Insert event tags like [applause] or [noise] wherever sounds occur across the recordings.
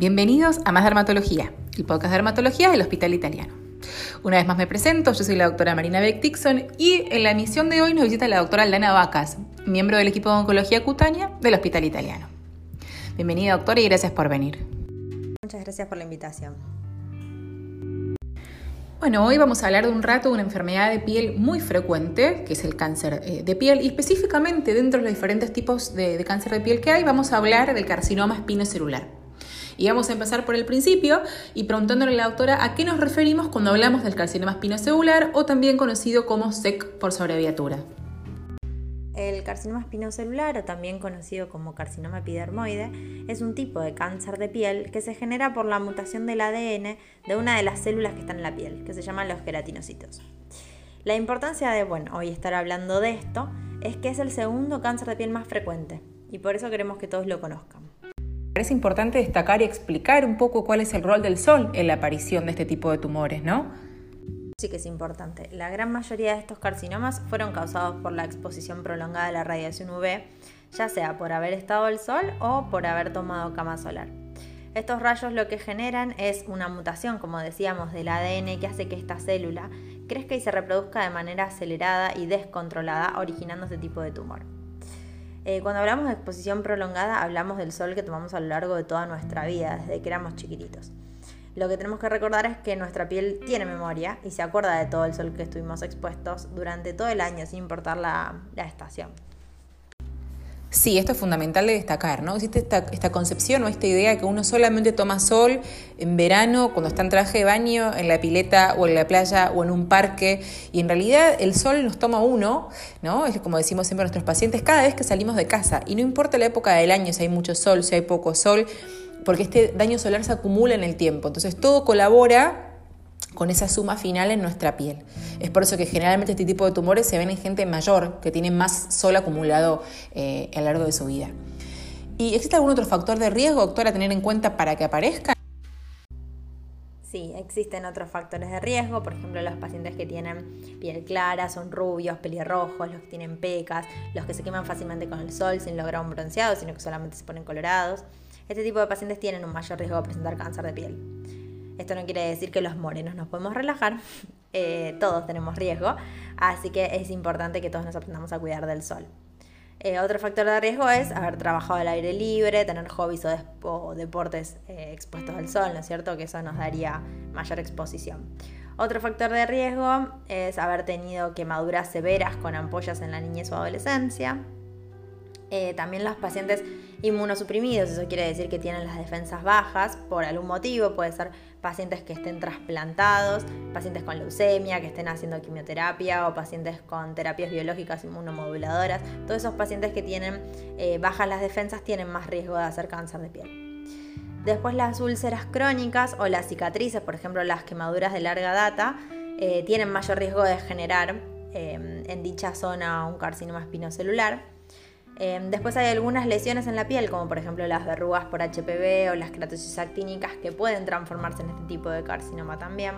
Bienvenidos a Más Dermatología, el podcast de dermatología del Hospital Italiano. Una vez más me presento, yo soy la doctora Marina Beck Dixon y en la emisión de hoy nos visita la doctora Lana Vacas, miembro del equipo de oncología cutánea del Hospital Italiano. Bienvenida doctora y gracias por venir. Muchas gracias por la invitación. Bueno, hoy vamos a hablar de un rato de una enfermedad de piel muy frecuente, que es el cáncer eh, de piel, y específicamente dentro de los diferentes tipos de, cáncer de piel que hay, vamos a hablar del carcinoma espinocelular. Y vamos a empezar por el principio y preguntándole a la doctora a qué nos referimos cuando hablamos del carcinoma espinocelular o también conocido como SEC por su abreviatura. El carcinoma espinocelular, o también conocido como carcinoma epidermoide, es un tipo de cáncer de piel que se genera por la mutación del ADN de una de las células que están en la piel, que se llaman los queratinocitos. La importancia de, bueno, hoy estar hablando de esto es que es el segundo cáncer de piel más frecuente y por eso queremos que todos lo conozcan. Es importante destacar y explicar un poco cuál es el rol del sol en la aparición de este tipo de tumores, ¿no? sí que es importante. La gran mayoría de estos carcinomas fueron causados por la exposición prolongada a la radiación UV, ya sea por haber estado al sol o por haber tomado cama solar. Estos rayos lo que generan es una mutación, como decíamos, del ADN que hace que esta célula crezca y se reproduzca de manera acelerada y descontrolada, originando este tipo de tumor. Eh, cuando hablamos de exposición prolongada, hablamos del sol que tomamos a lo largo de toda nuestra vida, desde que éramos chiquititos. Lo que tenemos que recordar es que nuestra piel tiene memoria y se acuerda de todo el sol que estuvimos expuestos durante todo el año, sin importar la, estación. Sí, esto es fundamental de destacar, ¿no? Existe esta, esta, concepción o esta idea de que uno solamente toma sol en verano, cuando está en traje de baño, en la pileta o en la playa o en un parque, y en realidad el sol nos toma uno, ¿no? Es como decimos siempre a nuestros pacientes, cada vez que salimos de casa, y no importa la época del año, si hay mucho sol, si hay poco sol, porque este daño solar se acumula en el tiempo. Entonces todo colabora con esa suma final en nuestra piel. Es por eso que generalmente este tipo de tumores se ven en gente mayor, que tiene más sol acumulado eh, a lo largo de su vida. ¿Y existe algún otro factor de riesgo, doctor, a tener en cuenta para que aparezca? Sí, existen otros factores de riesgo, por ejemplo los pacientes que tienen piel clara, son rubios, pelirrojos, los que tienen pecas, los que se queman fácilmente con el sol sin lograr un bronceado, sino que solamente se ponen colorados. Este tipo de pacientes tienen un mayor riesgo de presentar cáncer de piel. Esto no quiere decir que los morenos nos podemos relajar, [laughs] eh, todos tenemos riesgo, así que es importante que todos nos aprendamos a cuidar del sol. Eh, otro factor de riesgo es haber trabajado al aire libre, tener hobbies o, deportes eh, expuestos al sol, ¿no es cierto? Que eso nos daría mayor exposición. Otro factor de riesgo es haber tenido quemaduras severas con ampollas en la niñez o adolescencia. también los pacientes inmunosuprimidos, eso quiere decir que tienen las defensas bajas por algún motivo, puede ser pacientes que estén trasplantados, pacientes con leucemia, que estén haciendo quimioterapia o pacientes con terapias biológicas inmunomoduladoras, todos esos pacientes que tienen eh, bajas las defensas tienen más riesgo de hacer cáncer de piel. Después las úlceras crónicas o las cicatrices, por ejemplo las quemaduras de larga data, eh, tienen mayor riesgo de generar eh, en dicha zona un carcinoma espinocelular. Em, después hay algunas lesiones en la piel, como por ejemplo las verrugas por HPV o las keratosis actínicas, que pueden transformarse en este tipo de carcinoma también.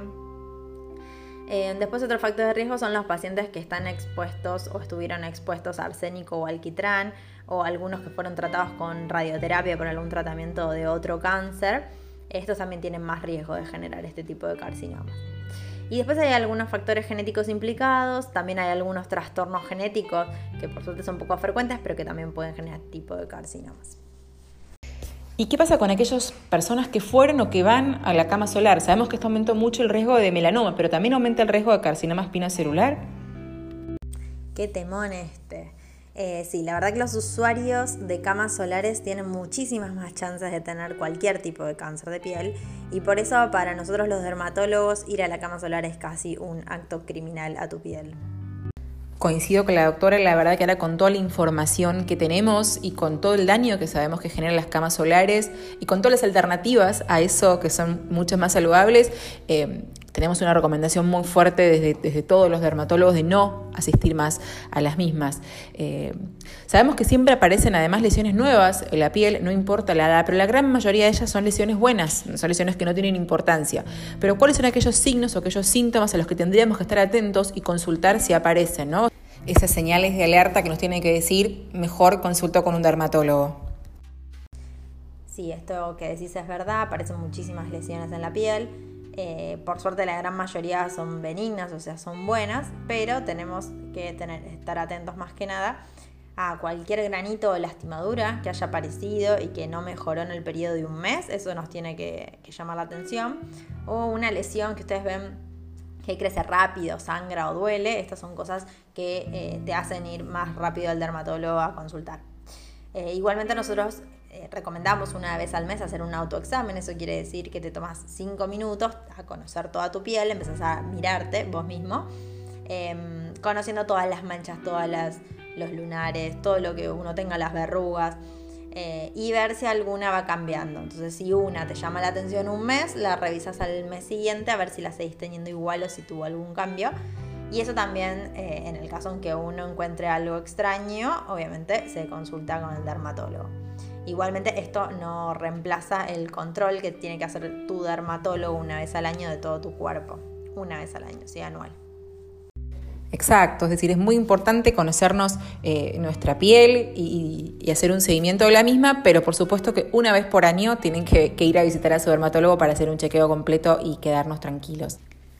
Em, después otro factor de riesgo son los pacientes que están expuestos o estuvieron expuestos a arsénico o alquitrán, o algunos que fueron tratados con radioterapia por algún tratamiento de otro cáncer. Estos también tienen más riesgo de generar este tipo de carcinomas. Y después hay algunos factores genéticos implicados, también hay algunos trastornos genéticos que por suerte son poco frecuentes, pero que también pueden generar tipo de carcinomas. ¿Y qué pasa con aquellas personas que fueron o que van a la cama solar? Sabemos que esto aumenta mucho el riesgo de melanoma, pero también aumenta el riesgo de carcinoma espina celular. Qué temón este. Eh, sí, la verdad que los usuarios de camas solares tienen muchísimas más chances de tener cualquier tipo de cáncer de piel y por eso para nosotros los dermatólogos ir a la cama solar es casi un acto criminal a tu piel. Coincido con la doctora, la verdad que ahora con toda la información que tenemos y con todo el daño que sabemos que generan las camas solares y con todas las alternativas a eso que son mucho más saludables, eh, tenemos una recomendación muy fuerte desde, todos los dermatólogos de no asistir más a las mismas. Eh, sabemos que siempre aparecen además lesiones nuevas en la piel, no importa la edad, pero la gran mayoría de ellas son lesiones buenas, son lesiones que no tienen importancia. Pero ¿cuáles son aquellos signos o aquellos síntomas a los que tendríamos que estar atentos y consultar si aparecen? ¿no? Esas señales de alerta que nos tienen que decir, mejor consulto con un dermatólogo. Sí, esto que decís es verdad, aparecen muchísimas lesiones en la piel. Eh, por suerte la gran mayoría son benignas, o sea, son buenas, pero tenemos que tener, estar atentos más que nada a cualquier granito o lastimadura que haya aparecido y que no mejoró en el periodo de un mes, eso nos tiene que, llamar la atención. O una lesión que ustedes ven que crece rápido, sangra o duele, estas son cosas que eh, te hacen ir más rápido al dermatólogo a consultar. Eh, igualmente nosotros eh, recomendamos una vez al mes hacer un autoexamen, eso quiere decir que te tomas 5 minutos a conocer toda tu piel, empezás a mirarte vos mismo, em, conociendo todas las manchas, todas las los lunares, todo lo que uno tenga, las verrugas, eh, y ver si alguna va cambiando. Entonces, si una te llama la atención un mes, la revisas al mes siguiente a ver si la seguís teniendo igual o si tuvo algún cambio. Y eso también, eh, en el caso en que uno encuentre algo extraño, obviamente se consulta con el dermatólogo. Igualmente esto no reemplaza el control que tiene que hacer tu dermatólogo una vez al año de todo tu cuerpo. Una vez al año, sí, anual. Exacto, es decir, es muy importante conocernos eh, nuestra piel y, hacer un seguimiento de la misma, pero por supuesto que una vez por año tienen que, ir a visitar a su dermatólogo para hacer un chequeo completo y quedarnos tranquilos.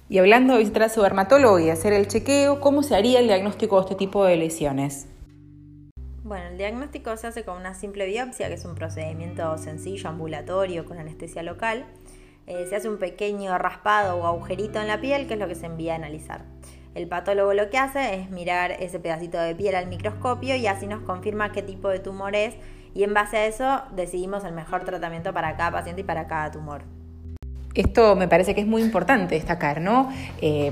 Y hablando de visitar a su dermatólogo y hacer el chequeo, ¿cómo se haría el diagnóstico de este tipo de lesiones? Bueno, el diagnóstico se hace con una simple biopsia, que es un procedimiento sencillo, ambulatorio, con anestesia local. Eh, se hace un pequeño raspado o agujerito en la piel, que es lo que se envía a analizar. El patólogo lo que hace es mirar ese pedacito de piel al microscopio y así nos confirma qué tipo de tumor es y en base a eso decidimos el mejor tratamiento para cada paciente y para cada tumor. Esto me parece que es muy importante destacar, ¿no? Eh,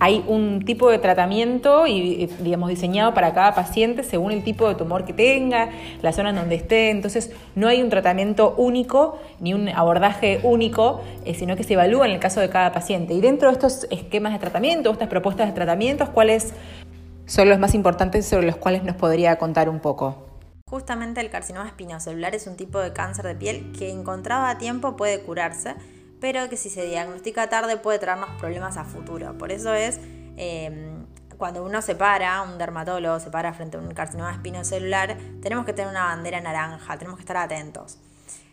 hay un tipo de tratamiento y, digamos, diseñado para cada paciente según el tipo de tumor que tenga, la zona en donde esté. Entonces, no hay un tratamiento único ni un abordaje único, eh, sino que se evalúa en el caso de cada paciente. Y dentro de estos esquemas de tratamiento, estas propuestas de tratamientos, ¿cuáles son los más importantes sobre los cuales nos podría contar un poco? Justamente el carcinoma espinocelular es un tipo de cáncer de piel que encontrado a tiempo puede curarse pero que si se diagnostica tarde puede traernos problemas a futuro. Por eso es em, cuando uno se para, un dermatólogo se para frente a un carcinoma espinocelular, tenemos que tener una bandera naranja, tenemos que estar atentos.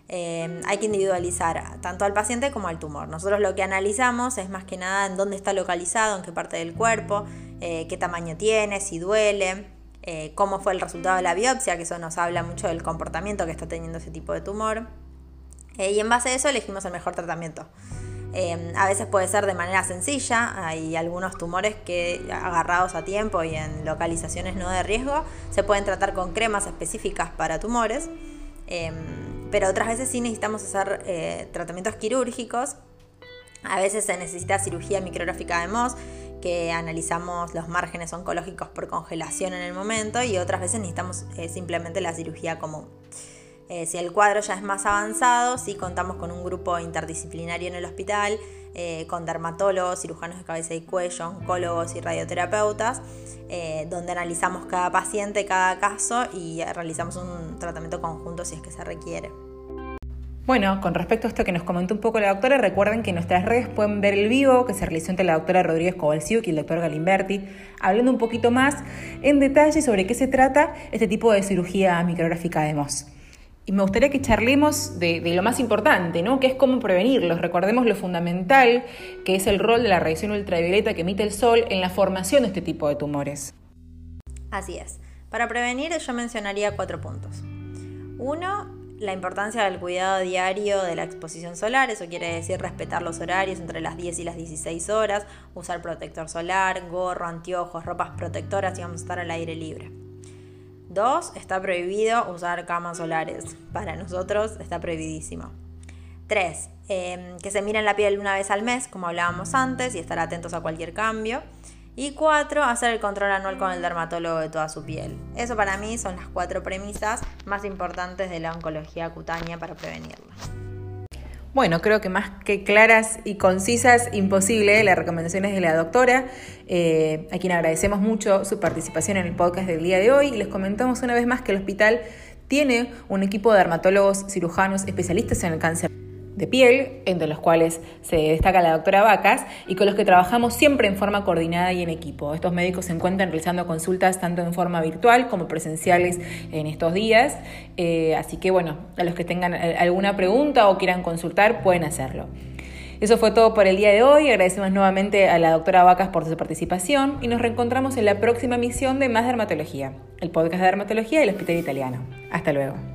Em, hay que individualizar tanto al paciente como al tumor. Nosotros lo que analizamos es más que nada en dónde está localizado, en qué parte del cuerpo, eh, qué tamaño tiene, si duele, eh, cómo fue el resultado de la biopsia, que eso nos habla mucho del comportamiento que está teniendo ese tipo de tumor. Eh, y en base a eso elegimos el mejor tratamiento. Eh, a veces puede ser de manera sencilla, hay algunos tumores que agarrados a tiempo y en localizaciones no de riesgo se pueden tratar con cremas específicas para tumores, eh, pero otras veces sí necesitamos hacer tratamientos quirúrgicos, a veces se necesita cirugía micrográfica de MOS, que analizamos los márgenes oncológicos por congelación en el momento y otras veces necesitamos simplemente la cirugía común. Eh, si el cuadro ya es más avanzado, sí contamos con un grupo interdisciplinario en el hospital, eh, con dermatólogos, cirujanos de cabeza y cuello, oncólogos y radioterapeutas, eh, donde analizamos cada paciente, cada caso y realizamos un tratamiento conjunto si es que se requiere. Bueno, con respecto a esto que nos comentó un poco la doctora, recuerden que en nuestras redes pueden ver el vivo que se realizó entre la doctora Rodríguez Cobalciuc y el doctor Galimberti, hablando un poquito más en detalle sobre qué se trata este tipo de cirugía micrográfica de MOS. Y me gustaría que charlemos de, lo más importante, ¿no? que es cómo prevenirlos. Recordemos lo fundamental que es el rol de la radiación ultravioleta que emite el sol en la formación de este tipo de tumores. Así es. Para prevenir yo mencionaría cuatro puntos. Uno, la importancia del cuidado diario de la exposición solar, eso quiere decir respetar los horarios entre las 10 y las 16 horas, usar protector solar, gorro, anteojos, ropas protectoras y vamos a estar al aire libre. Dos, está prohibido usar camas solares. Para nosotros está prohibidísimo. Tres, em, que se miren la piel una vez al mes, como hablábamos antes, y estar atentos a cualquier cambio. Y cuatro, hacer el control anual con el dermatólogo de toda su piel. Eso para mí son las cuatro premisas más importantes de la oncología cutánea para prevenirla. Bueno, creo que más que claras y concisas, imposible las recomendaciones de la doctora, eh, a quien agradecemos mucho su participación en el podcast del día de hoy. Les comentamos una vez más que el hospital tiene un equipo de dermatólogos cirujanos especialistas en el cáncer de piel, entre los cuales se destaca la doctora Vacas, y con los que trabajamos siempre en forma coordinada y en equipo. Estos médicos se encuentran realizando consultas tanto en forma virtual como presenciales en estos días, eh, así que bueno, a los que tengan eh, alguna pregunta o quieran consultar pueden hacerlo. Eso fue todo por el día de hoy. Agradecemos nuevamente a la doctora Vacas por su participación y nos reencontramos en la próxima emisión de Más Dermatología, el podcast de dermatología del Hospital Italiano. Hasta luego.